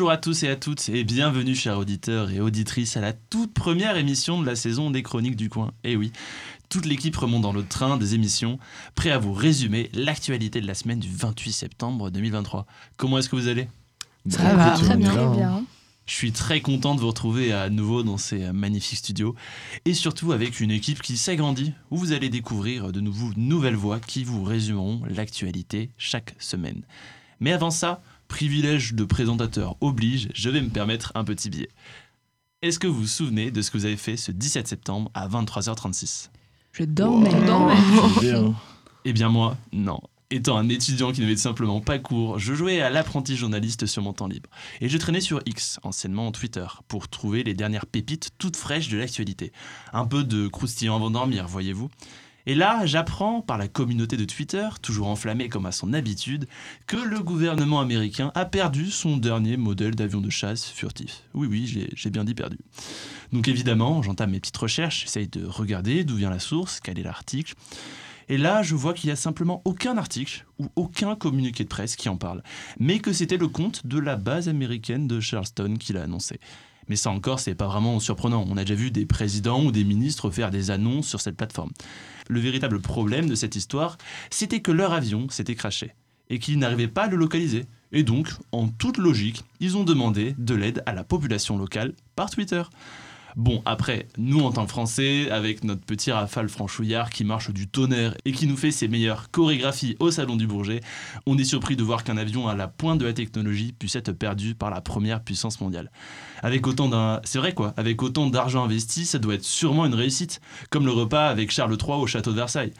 Bonjour à tous et à toutes et bienvenue chers auditeurs et auditrices à la toute première émission de la saison des Chroniques du Coin. Eh oui, toute l'équipe remonte dans le train des émissions, prêt à vous résumer l'actualité de la semaine du 28 septembre 2023. Comment est-ce que vous allez? Ça va, très bien. Je suis très content de vous retrouver à nouveau dans ces magnifiques studios et surtout avec une équipe qui s'agrandit où vous allez découvrir de nouveaux nouvelles voix qui vous résumeront l'actualité chaque semaine. Mais avant ça, privilège de présentateur oblige, je vais me permettre un petit billet. Est-ce que vous vous souvenez de ce que vous avez fait ce 17 septembre à 23h36 Je dormais. Wow. Eh bien moi, non. Étant un étudiant qui n'avait simplement pas cours, je jouais à l'apprenti journaliste sur mon temps libre. Et je traînais sur X, anciennement Twitter, pour trouver les dernières pépites toutes fraîches de l'actualité. Un peu de croustillant avant de dormir, voyez-vous. Et là, j'apprends par la communauté de Twitter, toujours enflammée comme à son habitude, que le gouvernement américain a perdu son dernier modèle d'avion de chasse furtif. Oui, oui, j'ai bien dit perdu. Donc évidemment, j'entame mes petites recherches, j'essaye de regarder d'où vient la source, quel est l'article. Et là, je vois qu'il n'y a simplement aucun article ou aucun communiqué de presse qui en parle, mais que c'était le compte de la base américaine de Charleston qui l'a annoncé. Mais ça encore, c'est pas vraiment surprenant. On a déjà vu des présidents ou des ministres faire des annonces sur cette plateforme. Le véritable problème de cette histoire, c'était que leur avion s'était craché et qu'ils n'arrivaient pas à le localiser. Et donc, en toute logique, ils ont demandé de l'aide à la population locale par Twitter. Bon, après, nous en tant que Français, avec notre petit rafale franchouillard qui marche du tonnerre et qui nous fait ses meilleures chorégraphies au Salon du Bourget, on est surpris de voir qu'un avion à la pointe de la technologie puisse être perdu par la première puissance mondiale. Avec autant. C'est vrai quoi, avec autant d'argent investi, ça doit être sûrement une réussite, comme le repas avec Charles III au château de Versailles.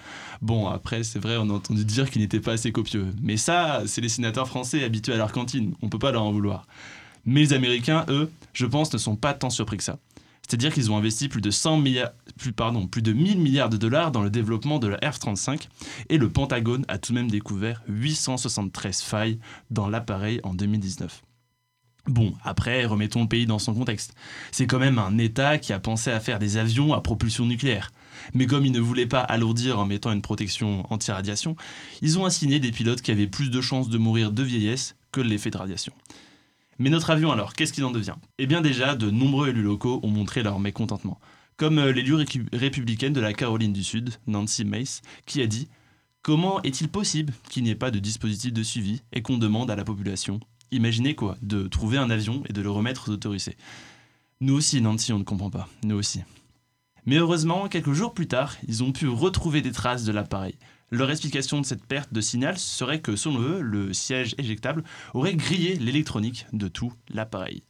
Bon, après, c'est vrai, on a entendu dire qu'il n'était pas assez copieux. Mais ça, c'est les sénateurs français habitués à leur cantine, on peut pas leur en vouloir. Mais les Américains, eux, je pense, ne sont pas tant surpris que ça. C'est-à-dire qu'ils ont investi plus de 100 milliards, de 1000 milliards de dollars dans le développement de la F-35 et le Pentagone a tout de même découvert 873 failles dans l'appareil en 2019. Bon, après, remettons le pays dans son contexte. C'est quand même un État qui a pensé à faire des avions à propulsion nucléaire. Mais comme ils ne voulaient pas alourdir en mettant une protection anti-radiation, ils ont assigné des pilotes qui avaient plus de chances de mourir de vieillesse que l'effet de radiation. Mais notre avion alors, qu'est-ce qu'il en devient? Eh bien déjà, de nombreux élus locaux ont montré leur mécontentement. Comme euh, l'élu républicaine de la Caroline du Sud, Nancy Mace, qui a dit Comment est-il possible qu'il n'y ait pas de dispositif de suivi et qu'on demande à la population? Imaginez quoi De trouver un avion et de le remettre aux autorités. Nous aussi, Nancy, on ne comprend pas. Nous aussi. Mais heureusement, quelques jours plus tard, ils ont pu retrouver des traces de l'appareil. Leur explication de cette perte de signal serait que, selon eux, le siège éjectable aurait grillé l'électronique de tout l'appareil.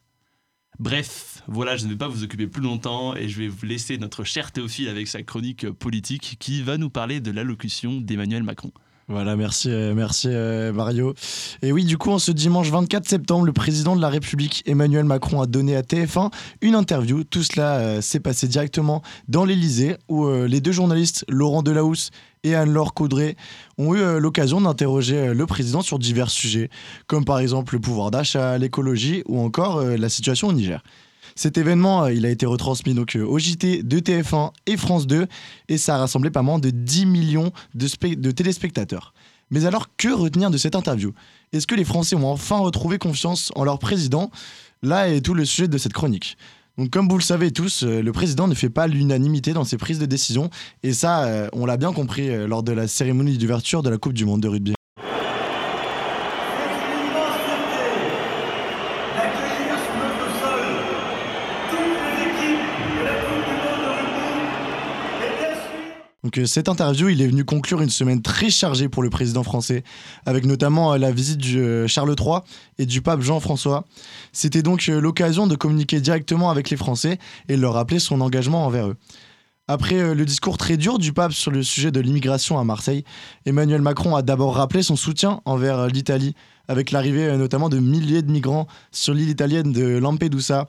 Bref, voilà, je ne vais pas vous occuper plus longtemps et je vais vous laisser notre cher Théophile avec sa chronique politique qui va nous parler de l'allocution d'Emmanuel Macron. Voilà, merci, euh, merci euh, Mario. Et oui, du coup, en ce dimanche 24 septembre, le président de la République, Emmanuel Macron, a donné à TF1 une interview. Tout cela euh, s'est passé directement dans l'Elysée, où les deux journalistes, Laurent Delahousse et Anne-Laure Caudray, ont eu l'occasion d'interroger le président sur divers sujets, comme par exemple le pouvoir d'achat, l'écologie ou encore la situation au Niger. Cet événement, euh, a été retransmis donc euh, au JT de TF1 et France 2 et ça a rassemblé pas moins de 10 millions de téléspectateurs. Mais alors, que retenir de cette interview? Est-ce que les Français ont enfin retrouvé confiance en leur président? Là est tout le sujet de cette chronique. Donc, comme vous le savez tous, euh, le président ne fait pas l'unanimité dans ses prises de décision, et ça, on l'a bien compris lors de la cérémonie d'ouverture de la Coupe du Monde de rugby. Euh, cette interview, il est venu conclure une semaine très chargée pour le président français, avec notamment euh, la visite du euh, Charles III et du pape Jean-François. C'était donc l'occasion de communiquer directement avec les Français et leur rappeler son engagement envers eux. Après le discours très dur du pape sur le sujet de l'immigration à Marseille, Emmanuel Macron a d'abord rappelé son soutien envers l'Italie, avec l'arrivée notamment de milliers de migrants sur l'île italienne de Lampedusa,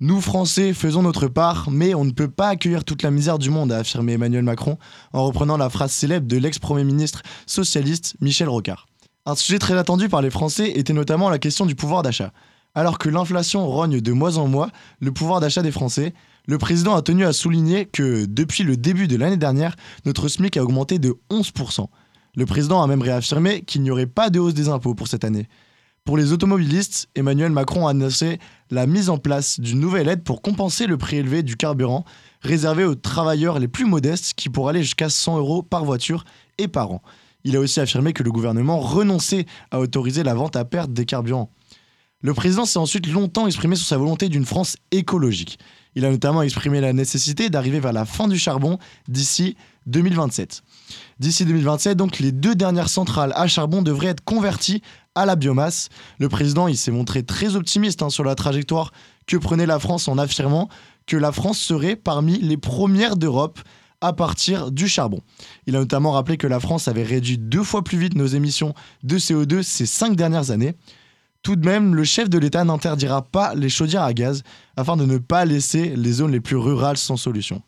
nous, Français, faisons notre part, mais on ne peut pas accueillir toute la misère du monde, a affirmé Emmanuel Macron en reprenant la phrase célèbre de l'ex-premier ministre socialiste Michel Rocard. Un sujet très attendu par les Français était notamment la question du pouvoir d'achat. Alors que l'inflation rogne de mois en mois le pouvoir d'achat des Français, le président a tenu à souligner que depuis le début de l'année dernière, notre SMIC a augmenté de 11%. Le président a même réaffirmé qu'il n'y aurait pas de hausse des impôts pour cette année. Pour les automobilistes, Emmanuel Macron a annoncé la mise en place d'une nouvelle aide pour compenser le prix élevé du carburant réservé aux travailleurs les plus modestes qui pourraient aller jusqu'à 100 euros par voiture et par an. Il a aussi affirmé que le gouvernement renonçait à autoriser la vente à perte des carburants. Le président s'est ensuite longtemps exprimé sur sa volonté d'une France écologique. Il a notamment exprimé la nécessité d'arriver vers la fin du charbon d'ici 2027. D'ici 2027, donc, les deux dernières centrales à charbon devraient être converties à la biomasse. Le président, il s'est montré très optimiste hein, sur la trajectoire que prenait la France en affirmant que la France serait parmi les premières d'Europe à partir du charbon. Il a notamment rappelé que la France avait réduit deux fois plus vite nos émissions de CO2 ces cinq dernières années. Tout de même, le chef de l'État n'interdira pas les chaudières à gaz afin de ne pas laisser les zones les plus rurales sans solution.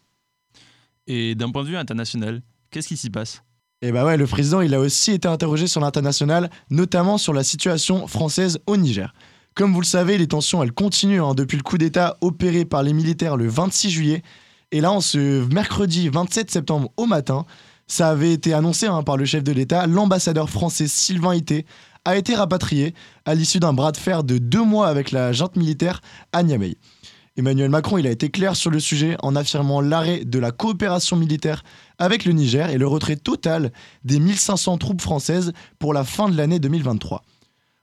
Et d'un point de vue international, qu'est-ce qui s'y passe? Eh bah ouais, le président, il a aussi été interrogé sur l'international, notamment sur la situation française au Niger. Comme vous le savez, les tensions, elles continuent hein, depuis le coup d'État opéré par les militaires le 26 juillet. Et là, en ce mercredi 27 septembre au matin, ça avait été annoncé hein, par le chef de l'État, l'ambassadeur français Sylvain Ité a été rapatrié à l'issue d'un bras de fer de deux mois avec la junte militaire à Niamey. Emmanuel Macron a été clair sur le sujet en affirmant l'arrêt de la coopération militaire avec le Niger et le retrait total des 1500 troupes françaises pour la fin de l'année 2023.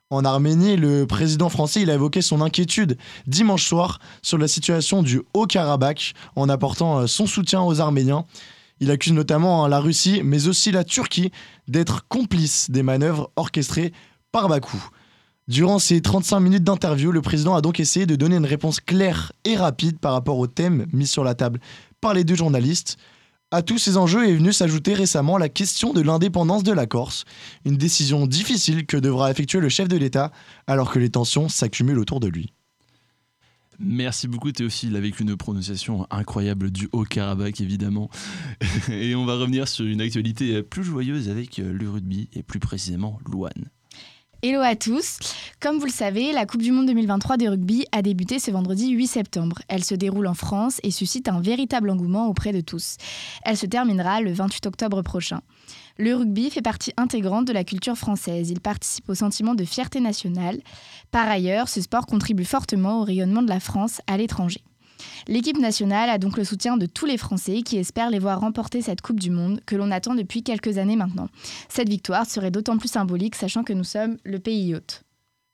En Arménie, le président français a évoqué son inquiétude dimanche soir sur la situation du Haut-Karabakh en apportant euh, son soutien aux Arméniens. Il accuse notamment hein, la Russie, mais aussi la Turquie, d'être complices des manœuvres orchestrées par Bakou. Durant ces 35 minutes d'interview, le président a donc essayé de donner une réponse claire et rapide par rapport au thème mis sur la table par les deux journalistes. À tous ces enjeux est venue s'ajouter récemment la question de l'indépendance de la Corse, une décision difficile que devra effectuer le chef de l'État alors que les tensions s'accumulent autour de lui. Merci beaucoup Théophile avec une prononciation incroyable du Haut-Karabakh évidemment. Et on va revenir sur une actualité plus joyeuse avec le rugby et plus précisément Louane. Hello à tous. Comme vous le savez, la Coupe du Monde 2023 de rugby a débuté ce vendredi 8 septembre. Elle se déroule en France et suscite un véritable engouement auprès de tous. Elle se terminera le 28 octobre prochain. Le rugby fait partie intégrante de la culture française. Il participe au sentiment de fierté nationale. Par ailleurs, ce sport contribue fortement au rayonnement de la France à l'étranger. L'équipe nationale a donc le soutien de tous les Français qui espèrent les voir remporter cette Coupe du Monde que l'on attend depuis quelques années maintenant. Cette victoire serait d'autant plus symbolique sachant que nous sommes le pays hôte.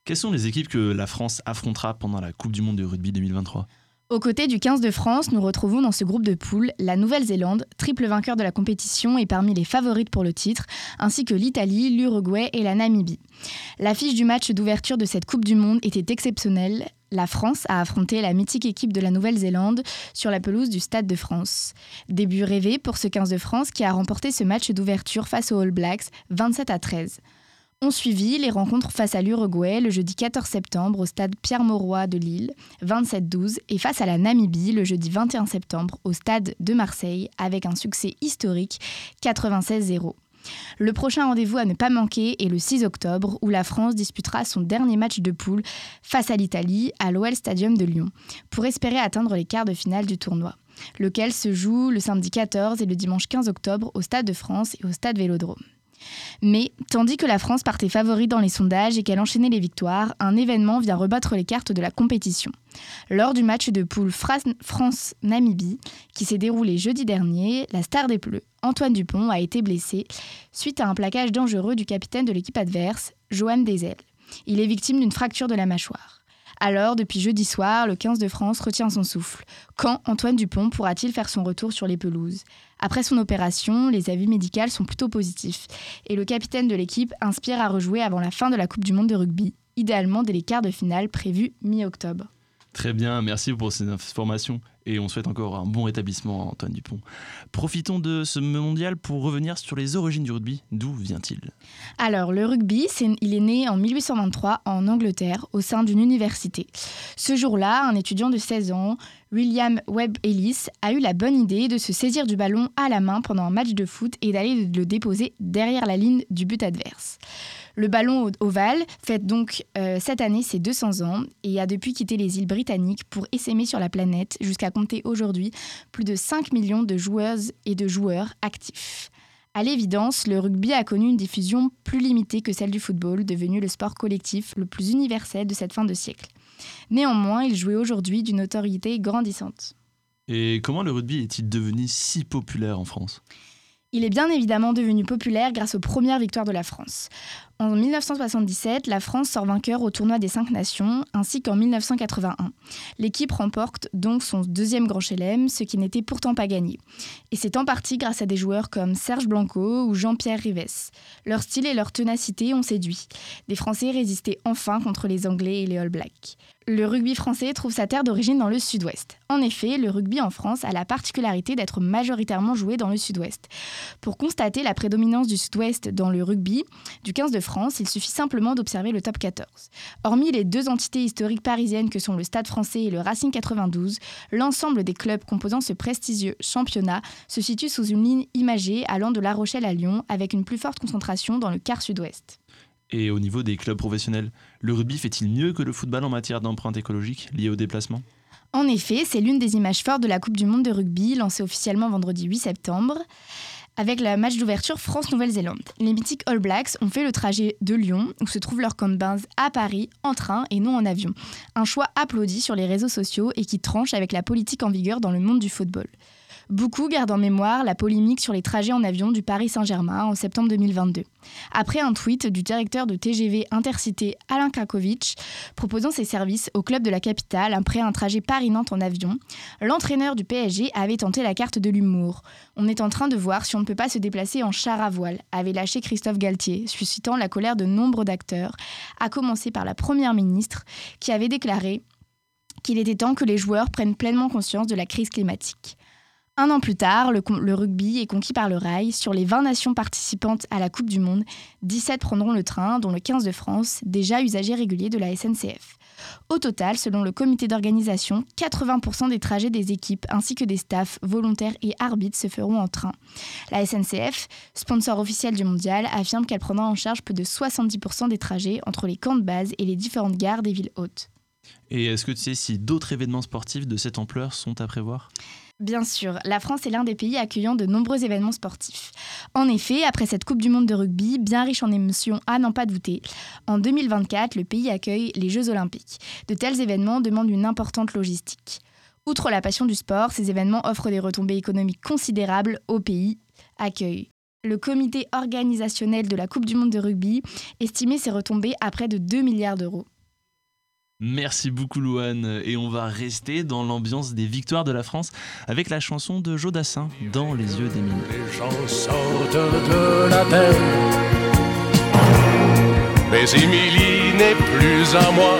Quelles sont les équipes que la France affrontera pendant la Coupe du Monde de rugby 2023 aux côtés du 15 de France, nous retrouvons dans ce groupe de poules la Nouvelle-Zélande, triple vainqueur de la compétition et parmi les favorites pour le titre, ainsi que l'Italie, l'Uruguay et la Namibie. L'affiche du match d'ouverture de cette Coupe du Monde était exceptionnelle la France a affronté la mythique équipe de la Nouvelle-Zélande sur la pelouse du Stade de France. Début rêvé pour ce 15 de France qui a remporté ce match d'ouverture face aux All Blacks 27 à 13. On suivit les rencontres face à l'Uruguay le jeudi 14 septembre au stade Pierre-Mauroy de Lille, 27-12, et face à la Namibie le jeudi 21 septembre au stade de Marseille avec un succès historique 96-0. Le prochain rendez-vous à ne pas manquer est le 6 octobre où la France disputera son dernier match de poule face à l'Italie à l'OL Stadium de Lyon pour espérer atteindre les quarts de finale du tournoi, lequel se joue le samedi 14 et le dimanche 15 octobre au Stade de France et au Stade Vélodrome. Mais, tandis que la France partait favorite dans les sondages et qu'elle enchaînait les victoires, un événement vient rebattre les cartes de la compétition. Lors du match de poule France-Namibie, qui s'est déroulé jeudi dernier, la star des Bleus, Antoine Dupont, a été blessé suite à un plaquage dangereux du capitaine de l'équipe adverse, Johan Dezel. Il est victime d'une fracture de la mâchoire. Alors, depuis jeudi soir, le 15 de France retient son souffle. Quand Antoine Dupont pourra-t-il faire son retour sur les pelouses? Après son opération, les avis médicaux sont plutôt positifs. Et le capitaine de l'équipe inspire à rejouer avant la fin de la Coupe du Monde de rugby, idéalement dès les quarts de finale prévus mi-octobre. Très bien, merci pour ces informations et on souhaite encore un bon rétablissement à Antoine Dupont. Profitons de ce mondial pour revenir sur les origines du rugby. D'où vient-il? Alors, le rugby, il est né en 1823 en Angleterre au sein d'une université. Ce jour-là, un étudiant de 16 ans, William Webb Ellis, a eu la bonne idée de se saisir du ballon à la main pendant un match de foot et d'aller le déposer derrière la ligne du but adverse. Le ballon ovale fête donc euh, cette année ses 200 ans et a depuis quitté les îles britanniques pour essaimer sur la planète jusqu'à compter aujourd'hui plus de 5 millions de joueuses et de joueurs actifs. À l'évidence, le rugby a connu une diffusion plus limitée que celle du football, devenu le sport collectif le plus universel de cette fin de siècle. Néanmoins, il jouait aujourd'hui d'une notoriété grandissante. Et comment le rugby est-il devenu si populaire en France? Il est bien évidemment devenu populaire grâce aux premières victoires de la France. En 1977, la France sort vainqueur au tournoi des cinq nations, ainsi qu'en 1981. L'équipe remporte donc son deuxième grand chelem, ce qui n'était pourtant pas gagné. Et c'est en partie grâce à des joueurs comme Serge Blanco ou Jean-Pierre Rives. Leur style et leur ténacité ont séduit. Des Français résistaient enfin contre les Anglais et les All Blacks le rugby français trouve sa terre d'origine dans le sud-ouest. En effet, le rugby en France a la particularité d'être majoritairement joué dans le sud-ouest. Pour constater la prédominance du sud-ouest dans le rugby du 15 de France, il suffit simplement d'observer le top 14. Hormis les deux entités historiques parisiennes que sont le Stade français et le Racing 92, l'ensemble des clubs composant ce prestigieux championnat se situe sous une ligne imagée allant de La Rochelle à Lyon avec une plus forte concentration dans le quart sud-ouest. Et au niveau des clubs professionnels, le rugby fait-il mieux que le football en matière d'empreinte écologique liée au déplacement? En effet, c'est l'une des images fortes de la Coupe du Monde de rugby, lancée officiellement vendredi 8 septembre, avec le match d'ouverture France-Nouvelle-Zélande. Les mythiques All Blacks ont fait le trajet de Lyon, où se trouve leur camp de bains, à Paris, en train et non en avion. Un choix applaudi sur les réseaux sociaux et qui tranche avec la politique en vigueur dans le monde du football. Beaucoup gardent en mémoire la polémique sur les trajets en avion du Paris Saint-Germain en septembre 2022. Après un tweet du directeur de TGV Intercité Alain Kakovic proposant ses services au club de la capitale après un trajet Paris-Nantes en avion, l'entraîneur du PSG avait tenté la carte de l'humour. On est en train de voir si on ne peut pas se déplacer en char à voile, avait lâché Christophe Galtier, suscitant la colère de nombre d'acteurs, à commencer par la première ministre qui avait déclaré qu'il était temps que les joueurs prennent pleinement conscience de la crise climatique. Un an plus tard, le, rugby est conquis par le rail. Sur les 20 nations participantes à la Coupe du Monde, 17 prendront le train, dont le 15 de France, déjà usager régulier de la SNCF. Au total, selon le comité d'organisation, 80% des trajets des équipes ainsi que des staffs, volontaires et arbitres se feront en train. La SNCF, sponsor officiel du mondial, affirme qu'elle prendra en charge plus de 70% des trajets entre les camps de base et les différentes gares des villes hautes. Et est-ce que tu sais si d'autres événements sportifs de cette ampleur sont à prévoir? Bien sûr, la France est l'un des pays accueillant de nombreux événements sportifs. En effet, après cette Coupe du Monde de rugby, bien riche en émotions à n'en pas douter, en 2024, le pays accueille les Jeux olympiques. De tels événements demandent une importante logistique. Outre la passion du sport, ces événements offrent des retombées économiques considérables au pays accueil. Le comité organisationnel de la Coupe du Monde de rugby estimait ces retombées à près de 2 milliards d'euros. Merci beaucoup Louane. Et on va rester dans l'ambiance des victoires de la France avec la chanson de Jodassin dans les yeux d'Émilie. Les gens sortent de la terre. Mais Émilie n'est plus à moi.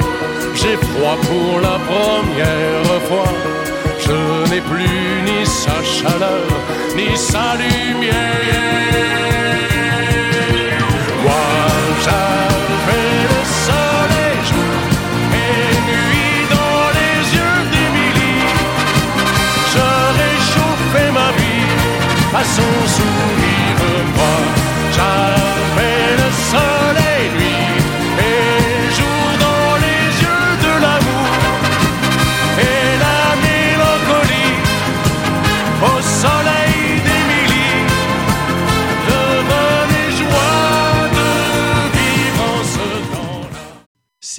J'ai froid pour la première fois. Je n'ai plus ni sa chaleur ni sa lumière à son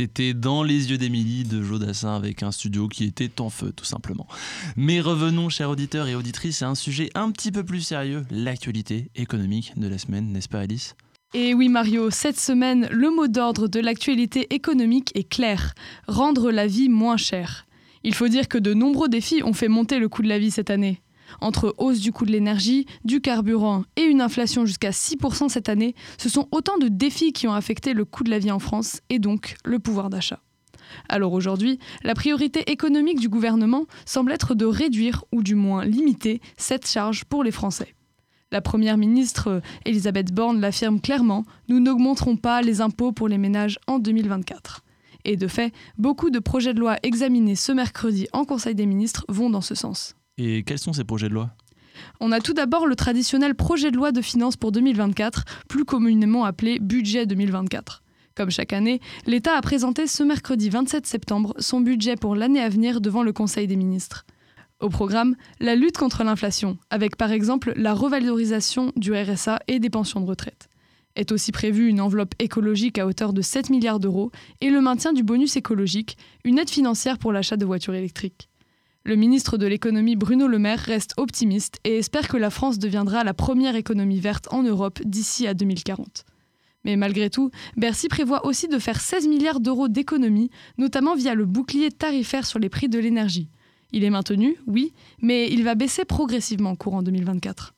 C'était Dans les yeux d'Émilie de Jodassin avec un studio qui était en feu tout simplement. Mais revenons, chers auditeurs et auditrices, à un sujet un petit peu plus sérieux, l'actualité économique de la semaine, n'est-ce pas Alice? Et oui Mario, cette semaine, le mot d'ordre de l'actualité économique est clair, rendre la vie moins chère. Il faut dire que de nombreux défis ont fait monter le coût de la vie cette année. Entre hausse du coût de l'énergie, du carburant et une inflation jusqu'à 6% cette année, ce sont autant de défis qui ont affecté le coût de la vie en France et donc le pouvoir d'achat. Alors aujourd'hui, la priorité économique du gouvernement semble être de réduire ou du moins limiter cette charge pour les Français. La Première ministre Elisabeth Borne l'affirme clairement, nous n'augmenterons pas les impôts pour les ménages en 2024. Et de fait, beaucoup de projets de loi examinés ce mercredi en Conseil des ministres vont dans ce sens. Et quels sont ces projets de loi? On a tout d'abord le traditionnel projet de loi de finances pour 2024, plus communément appelé budget 2024. Comme chaque année, l'État a présenté ce mercredi 27 septembre son budget pour l'année à venir devant le Conseil des ministres. Au programme, la lutte contre l'inflation, avec par exemple la revalorisation du RSA et des pensions de retraite. Est aussi prévue une enveloppe écologique à hauteur de 7 milliards d'euros et le maintien du bonus écologique, une aide financière pour l'achat de voitures électriques. Le ministre de l'économie Bruno Le Maire reste optimiste et espère que la France deviendra la première économie verte en Europe d'ici à 2040. Mais malgré tout, Bercy prévoit aussi de faire 16 milliards d'euros d'économies, notamment via le bouclier tarifaire sur les prix de l'énergie. Il est maintenu, oui, mais il va baisser progressivement courant 2024.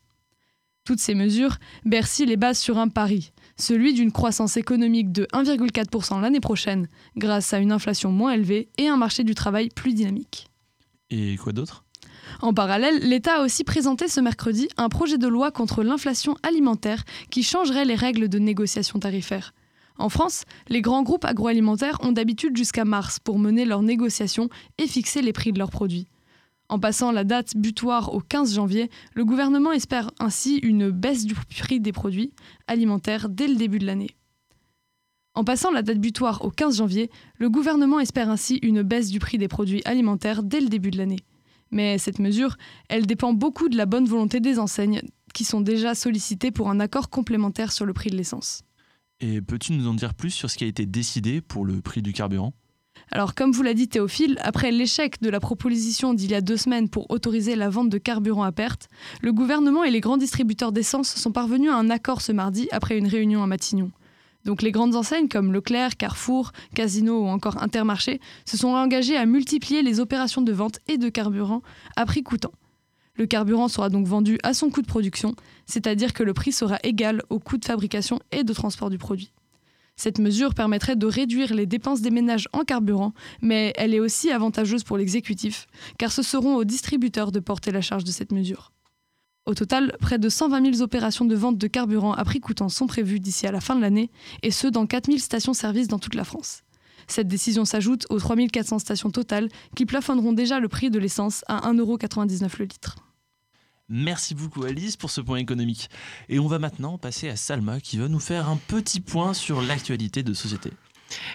Toutes ces mesures, Bercy les base sur un pari, celui d'une croissance économique de 1,4% l'année prochaine, grâce à une inflation moins élevée et un marché du travail plus dynamique. Et quoi d'autre? En parallèle, l'État a aussi présenté ce mercredi un projet de loi contre l'inflation alimentaire qui changerait les règles de négociation tarifaire. En France, les grands groupes agroalimentaires ont d'habitude jusqu'à mars pour mener leurs négociations et fixer les prix de leurs produits. En passant la date butoir au 15 janvier, le gouvernement espère ainsi une baisse du prix des produits alimentaires dès le début de l'année. En passant la date butoir au 15 janvier, le gouvernement espère ainsi une baisse du prix des produits alimentaires dès le début de l'année. Mais cette mesure, elle dépend beaucoup de la bonne volonté des enseignes qui sont déjà sollicitées pour un accord complémentaire sur le prix de l'essence. Et peux-tu nous en dire plus sur ce qui a été décidé pour le prix du carburant? Alors, comme vous l'a dit Théophile, après l'échec de la proposition d'il y a deux semaines pour autoriser la vente de carburant à perte, le gouvernement et les grands distributeurs d'essence sont parvenus à un accord ce mardi après une réunion à Matignon. Donc les grandes enseignes comme Leclerc, Carrefour, Casino ou encore Intermarché se sont engagées à multiplier les opérations de vente et de carburant à prix coûtant. Le carburant sera donc vendu à son coût de production, c'est-à-dire que le prix sera égal au coût de fabrication et de transport du produit. Cette mesure permettrait de réduire les dépenses des ménages en carburant, mais elle est aussi avantageuse pour l'exécutif, car ce seront aux distributeurs de porter la charge de cette mesure. Au total, près de 120 000 opérations de vente de carburant à prix coûtant sont prévues d'ici à la fin de l'année, et ce dans 4 000 stations-service dans toute la France. Cette décision s'ajoute aux 3 400 stations totales qui plafonneront déjà le prix de l'essence à 1,99€ le litre. Merci beaucoup Alice pour ce point économique. Et on va maintenant passer à Salma qui va nous faire un petit point sur l'actualité de société.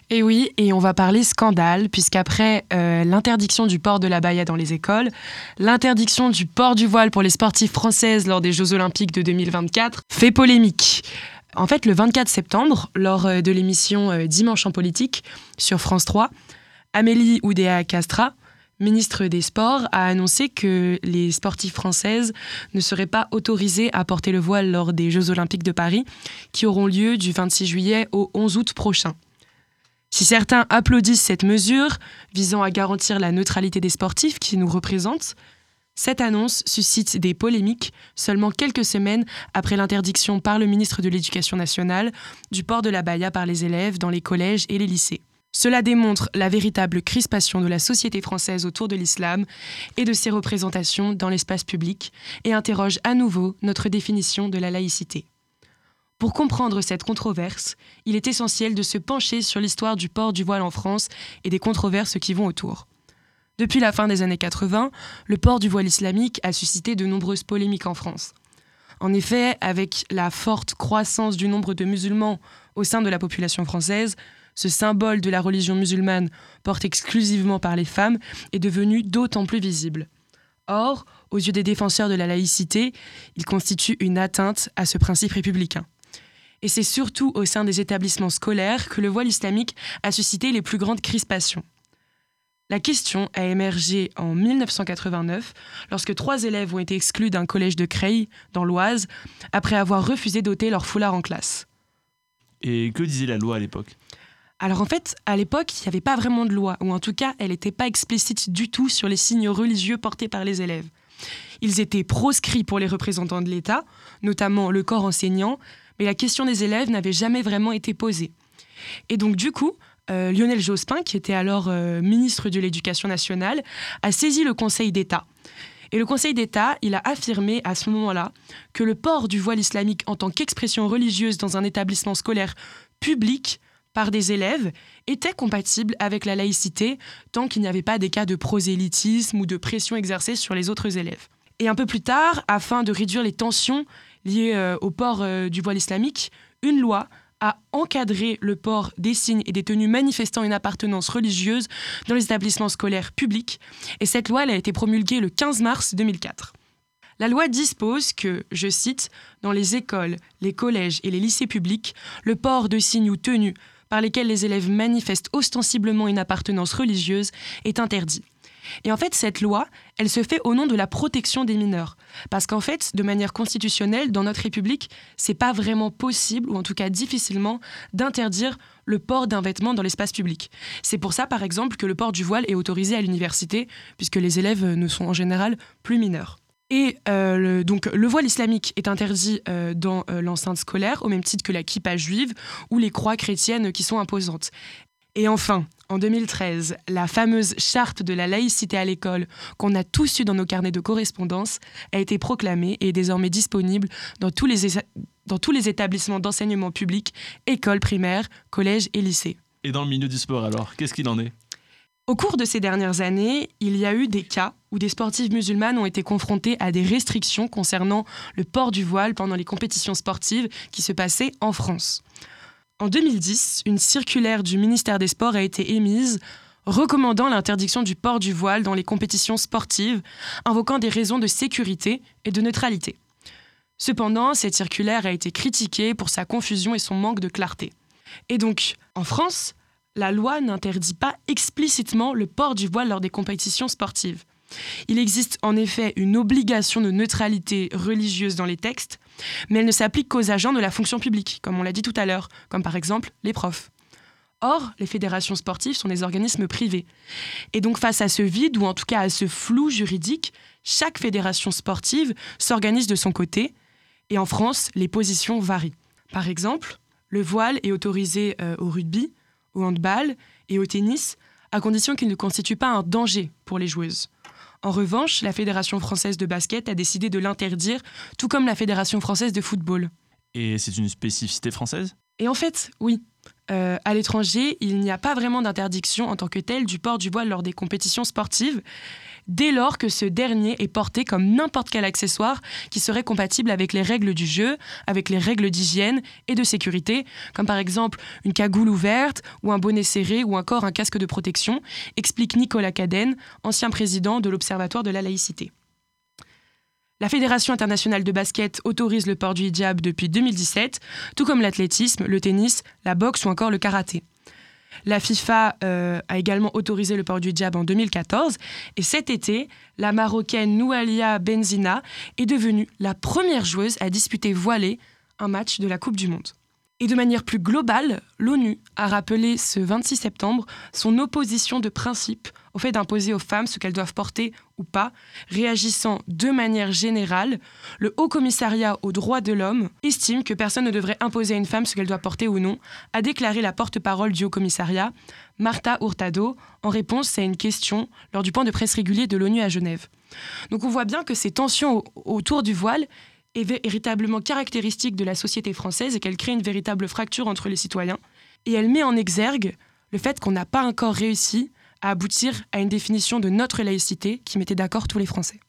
Et oui, et on va parler scandale, puisqu'après euh, l'interdiction du port de la baya dans les écoles, l'interdiction du port du voile pour les sportifs françaises lors des Jeux Olympiques de 2024 fait polémique. En fait, le 24 septembre, lors euh, de l'émission euh, Dimanche en politique sur France 3, Amélie Oudéa Castra, ministre des Sports, a annoncé que les sportives françaises ne seraient pas autorisées à porter le voile lors des Jeux olympiques de Paris, qui auront lieu du 26 juillet au 11 août prochain. Si certains applaudissent cette mesure visant à garantir la neutralité des sportifs qui nous représentent, cette annonce suscite des polémiques seulement quelques semaines après l'interdiction par le ministre de l'Éducation nationale du port de la baya par les élèves dans les collèges et les lycées. Cela démontre la véritable crispation de la société française autour de l'islam et de ses représentations dans l'espace public et interroge à nouveau notre définition de la laïcité. Pour comprendre cette controverse, il est essentiel de se pencher sur l'histoire du port du voile en France et des controverses qui vont autour. Depuis la fin des années 80, le port du voile islamique a suscité de nombreuses polémiques en France. En effet, avec la forte croissance du nombre de musulmans au sein de la population française, ce symbole de la religion musulmane porté exclusivement par les femmes est devenu d'autant plus visible. Or, aux yeux des défenseurs de la laïcité, il constitue une atteinte à ce principe républicain. Et c'est surtout au sein des établissements scolaires que le voile islamique a suscité les plus grandes crispations. La question a émergé en 1989 lorsque trois élèves ont été exclus d'un collège de Creil, dans l'Oise, après avoir refusé d'ôter leur foulard en classe. Et que disait la loi à l'époque? Alors en fait, à l'époque, il n'y avait pas vraiment de loi, ou en tout cas, elle n'était pas explicite du tout sur les signes religieux portés par les élèves. Ils étaient proscrits pour les représentants de l'État, notamment le corps enseignant, mais la question des élèves n'avait jamais vraiment été posée. Et donc du coup, euh, Lionel Jospin, qui était alors euh, ministre de l'Éducation nationale, a saisi le Conseil d'État. Et le Conseil d'État, il a affirmé à ce moment-là que le port du voile islamique en tant qu'expression religieuse dans un établissement scolaire public par des élèves était compatible avec la laïcité tant qu'il n'y avait pas des cas de prosélytisme ou de pression exercée sur les autres élèves. Et un peu plus tard, afin de réduire les tensions liées euh, au port euh, du voile islamique, une loi a encadré le port des signes et des tenues manifestant une appartenance religieuse dans les établissements scolaires publics, et cette loi a été promulguée le 15 mars 2004. La loi dispose que, je cite, dans les écoles, les collèges et les lycées publics, le port de signes ou tenues par lesquels les élèves manifestent ostensiblement une appartenance religieuse est interdit. Et en fait, cette loi, elle se fait au nom de la protection des mineurs. Parce qu'en fait, de manière constitutionnelle, dans notre République, c'est pas vraiment possible, ou en tout cas difficilement, d'interdire le port d'un vêtement dans l'espace public. C'est pour ça, par exemple, que le port du voile est autorisé à l'université, puisque les élèves ne sont en général plus mineurs. Et euh, donc le voile islamique est interdit euh, dans euh, l'enceinte scolaire, au même titre que la kippa juive ou les croix chrétiennes qui sont imposantes. Et enfin, en 2013, la fameuse charte de la laïcité à l'école qu'on a tous eue dans nos carnets de correspondance a été proclamée et est désormais disponible dans tous les, dans tous les établissements d'enseignement public, écoles primaires, collèges et lycées. Et dans le milieu du sport alors, qu'est-ce qu'il en est? Au cours de ces dernières années, il y a eu des cas où des sportives musulmanes ont été confrontées à des restrictions concernant le port du voile pendant les compétitions sportives qui se passaient en France. En 2010, une circulaire du ministère des Sports a été émise recommandant l'interdiction du port du voile dans les compétitions sportives, invoquant des raisons de sécurité et de neutralité. Cependant, cette circulaire a été critiquée pour sa confusion et son manque de clarté. Et donc, en France, la loi n'interdit pas explicitement le port du voile lors des compétitions sportives. Il existe en effet une obligation de neutralité religieuse dans les textes, mais elle ne s'applique qu'aux agents de la fonction publique, comme on l'a dit tout à l'heure, comme par exemple les profs. Or, les fédérations sportives sont des organismes privés. Et donc face à ce vide, ou en tout cas à ce flou juridique, chaque fédération sportive s'organise de son côté, et en France, les positions varient. Par exemple, le voile est autorisé euh, au rugby, au handball et au tennis, à condition qu'il ne constitue pas un danger pour les joueuses. En revanche, la Fédération française de basket a décidé de l'interdire, tout comme la Fédération française de football. Et c'est une spécificité française? Et en fait, oui. Euh, à l'étranger, il n'y a pas vraiment d'interdiction en tant que telle du port du voile lors des compétitions sportives, dès lors que ce dernier est porté comme n'importe quel accessoire qui serait compatible avec les règles du jeu, avec les règles d'hygiène et de sécurité, comme par exemple une cagoule ouverte ou un bonnet serré ou encore un casque de protection, explique Nicolas Cadenne, ancien président de l'Observatoire de la laïcité. La Fédération internationale de basket autorise le port du hijab depuis 2017, tout comme l'athlétisme, le tennis, la boxe ou encore le karaté. La FIFA euh, a également autorisé le port du hijab en 2014 et cet été, la Marocaine Noualia Benzina est devenue la première joueuse à disputer voilée un match de la Coupe du Monde. Et de manière plus globale, l'ONU a rappelé ce 26 septembre son opposition de principe au fait d'imposer aux femmes ce qu'elles doivent porter ou pas, réagissant de manière générale, le Haut Commissariat aux droits de l'homme estime que personne ne devrait imposer à une femme ce qu'elle doit porter ou non, a déclaré la porte-parole du Haut Commissariat, Marta Hurtado, en réponse à une question lors du point de presse régulier de l'ONU à Genève. Donc on voit bien que ces tensions autour du voile est véritablement caractéristique de la société française et qu'elle crée une véritable fracture entre les citoyens. Et elle met en exergue le fait qu'on n'a pas encore réussi à aboutir à une définition de notre laïcité qui mettait d'accord tous les Français.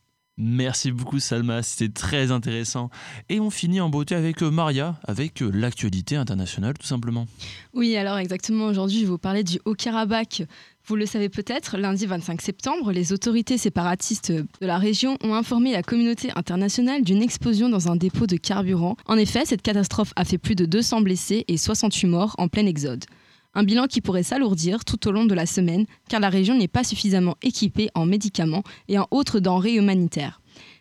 Merci beaucoup Salma, c'était très intéressant. Et on finit en beauté avec euh, Maria, avec euh, l'actualité internationale tout simplement. Oui, alors exactement, aujourd'hui je vais vous parler du Haut-Karabakh. Vous le savez peut-être, lundi 25 septembre, les autorités séparatistes de la région ont informé la communauté internationale d'une explosion dans un dépôt de carburant. En effet, cette catastrophe a fait plus de 200 blessés et 68 morts en plein exode. Un bilan qui pourrait s'alourdir tout au long de la semaine car la région n'est pas suffisamment équipée en médicaments et en autres denrées humanitaires.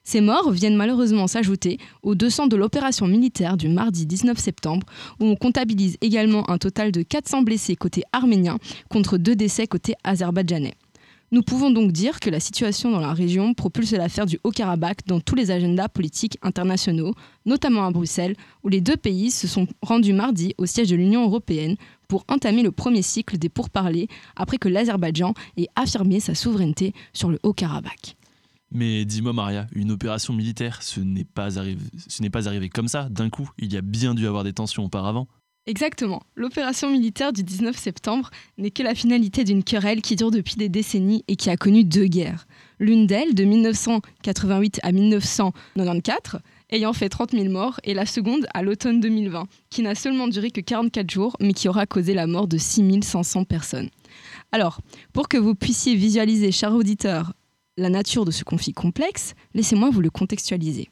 Ces morts viennent malheureusement s'ajouter aux 200 de l'opération militaire du mardi 19 septembre, où on comptabilise également un total de 400 blessés côté arménien contre deux décès côté azerbaïdjanais. Nous pouvons donc dire que la situation dans la région propulse l'affaire du Haut-Karabakh dans tous les agendas politiques internationaux, notamment à Bruxelles, où les deux pays se sont rendus mardi au siège de l'Union européenne pour entamer le premier cycle des pourparlers après que l'Azerbaïdjan ait affirmé sa souveraineté sur le Haut-Karabakh. Mais dis-moi Maria, une opération militaire, ce n'est pas, arrivé, comme ça, d'un coup, il y a bien dû avoir des tensions auparavant. Exactement. L'opération militaire du 19 septembre n'est que la finalité d'une querelle qui dure depuis des décennies et qui a connu deux guerres. L'une d'elles, de 1988 à 1994, ayant fait 30 000 morts, et la seconde à l'automne 2020, qui n'a seulement duré que 44 jours, mais qui aura causé la mort de 6 500 personnes. Alors, pour que vous puissiez visualiser, chers auditeurs, la nature de ce conflit complexe, laissez-moi vous le contextualiser.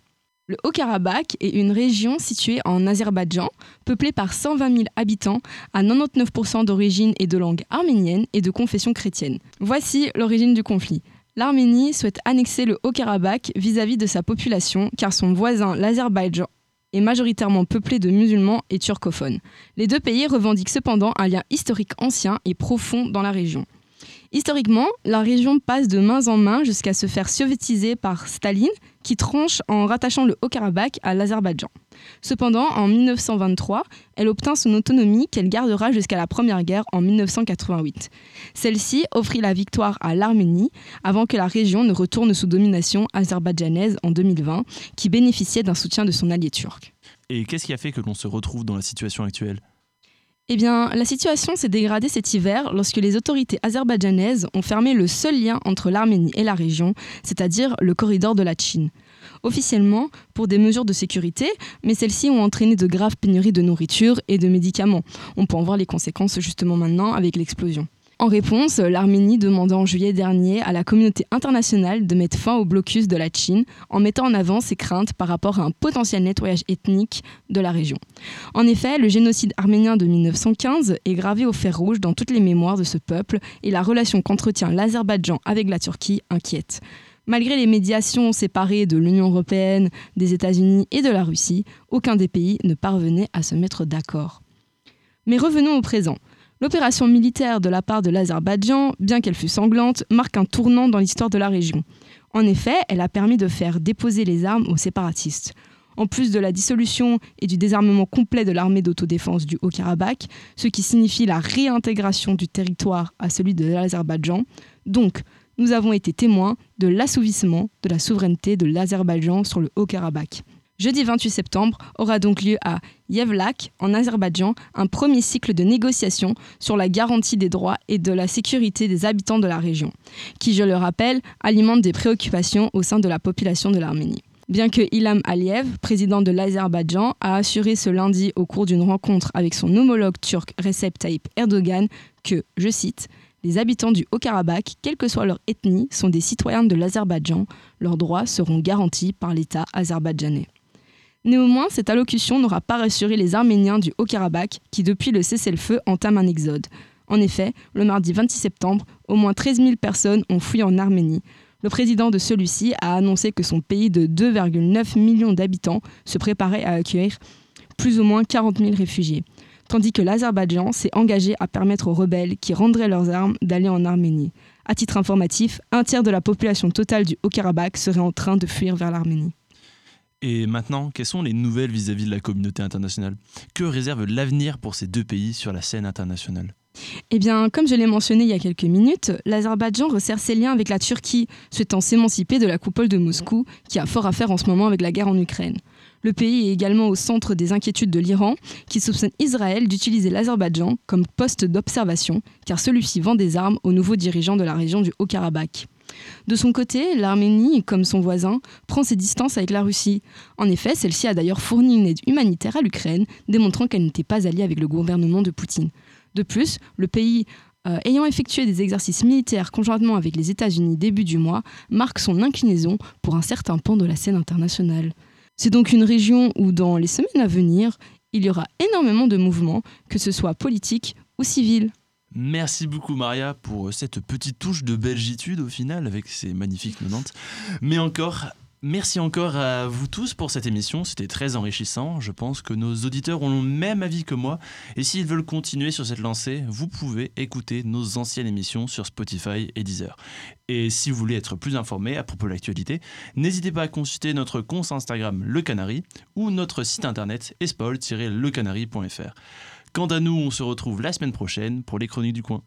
Le Haut-Karabakh est une région située en Azerbaïdjan, peuplée par 120 000 habitants, à 99% d'origine et de langue arménienne et de confession chrétienne. Voici l'origine du conflit. L'Arménie souhaite annexer le Haut-Karabakh vis-à-vis de sa population, car son voisin, l'Azerbaïdjan, est majoritairement peuplé de musulmans et turcophones. Les deux pays revendiquent cependant un lien historique ancien et profond dans la région. Historiquement, la région passe de main en main jusqu'à se faire soviétiser par Staline, qui tranche en rattachant le Haut-Karabakh à l'Azerbaïdjan. Cependant, en 1923, elle obtint son autonomie qu'elle gardera jusqu'à la Première Guerre en 1988. Celle-ci offrit la victoire à l'Arménie avant que la région ne retourne sous domination azerbaïdjanaise en 2020, qui bénéficiait d'un soutien de son allié turc. Et qu'est-ce qui a fait que l'on se retrouve dans la situation actuelle? Eh bien, la situation s'est dégradée cet hiver lorsque les autorités azerbaïdjanaises ont fermé le seul lien entre l'Arménie et la région, c'est-à-dire le corridor de la Chine. Officiellement, pour des mesures de sécurité, mais celles-ci ont entraîné de graves pénuries de nourriture et de médicaments. On peut en voir les conséquences justement maintenant avec l'explosion. En réponse, l'Arménie demandait en juillet dernier à la communauté internationale de mettre fin au blocus de la Chine en mettant en avant ses craintes par rapport à un potentiel nettoyage ethnique de la région. En effet, le génocide arménien de 1915 est gravé au fer rouge dans toutes les mémoires de ce peuple et la relation qu'entretient l'Azerbaïdjan avec la Turquie inquiète. Malgré les médiations séparées de l'Union européenne, des États-Unis et de la Russie, aucun des pays ne parvenait à se mettre d'accord. Mais revenons au présent. L'opération militaire de la part de l'Azerbaïdjan, bien qu'elle fût sanglante, marque un tournant dans l'histoire de la région. En effet, elle a permis de faire déposer les armes aux séparatistes. En plus de la dissolution et du désarmement complet de l'armée d'autodéfense du Haut-Karabakh, ce qui signifie la réintégration du territoire à celui de l'Azerbaïdjan. Donc, nous avons été témoins de l'assouvissement de la souveraineté de l'Azerbaïdjan sur le Haut-Karabakh. Jeudi 28 septembre aura donc lieu à Yevlak, en Azerbaïdjan, un premier cycle de négociations sur la garantie des droits et de la sécurité des habitants de la région, qui, je le rappelle, alimente des préoccupations au sein de la population de l'Arménie. Bien que Ilham Aliyev, président de l'Azerbaïdjan, a assuré ce lundi au cours d'une rencontre avec son homologue turc Recep Tayyip Erdogan que, je cite, les habitants du Haut-Karabakh, quelle que soit leur ethnie, sont des citoyens de l'Azerbaïdjan. Leurs droits seront garantis par l'État azerbaïdjanais. Néanmoins, cette allocution n'aura pas rassuré les Arméniens du Haut-Karabakh qui, depuis le cessez-le-feu, entament un exode. En effet, le mardi 26 septembre, au moins 13 000 personnes ont fui en Arménie. Le président de celui-ci a annoncé que son pays de 2,9 millions d'habitants se préparait à accueillir plus ou moins 40 000 réfugiés, tandis que l'Azerbaïdjan s'est engagé à permettre aux rebelles qui rendraient leurs armes d'aller en Arménie. À titre informatif, un tiers de la population totale du Haut-Karabakh serait en train de fuir vers l'Arménie. Et maintenant, quelles sont les nouvelles vis-à-vis de la communauté internationale? Que réserve l'avenir pour ces deux pays sur la scène internationale? Eh bien, comme je l'ai mentionné il y a quelques minutes, l'Azerbaïdjan resserre ses liens avec la Turquie, souhaitant s'émanciper de la coupole de Moscou, qui a fort à faire en ce moment avec la guerre en Ukraine. Le pays est également au centre des inquiétudes de l'Iran, qui soupçonne Israël d'utiliser l'Azerbaïdjan comme poste d'observation, car celui-ci vend des armes aux nouveaux dirigeants de la région du Haut-Karabakh. De son côté, l'Arménie, comme son voisin, prend ses distances avec la Russie. En effet, celle-ci a d'ailleurs fourni une aide humanitaire à l'Ukraine, démontrant qu'elle n'était pas alliée avec le gouvernement de Poutine. De plus, le pays euh, ayant effectué des exercices militaires conjointement avec les États-Unis début du mois, marque son inclinaison pour un certain pan de la scène internationale. C'est donc une région où, dans les semaines à venir, il y aura énormément de mouvements, que ce soit politiques ou civils. Merci beaucoup Maria pour cette petite touche de belgitude au final avec ces magnifiques 90. Mais encore, merci encore à vous tous pour cette émission, c'était très enrichissant. Je pense que nos auditeurs ont le même avis que moi. Et s'ils veulent continuer sur cette lancée, vous pouvez écouter nos anciennes émissions sur Spotify et Deezer. Et si vous voulez être plus informé à propos de l'actualité, n'hésitez pas à consulter notre compte Instagram Le Canary ou notre site internet espol-lecanary.fr. Quant à nous, on se retrouve la semaine prochaine pour les chroniques du coin.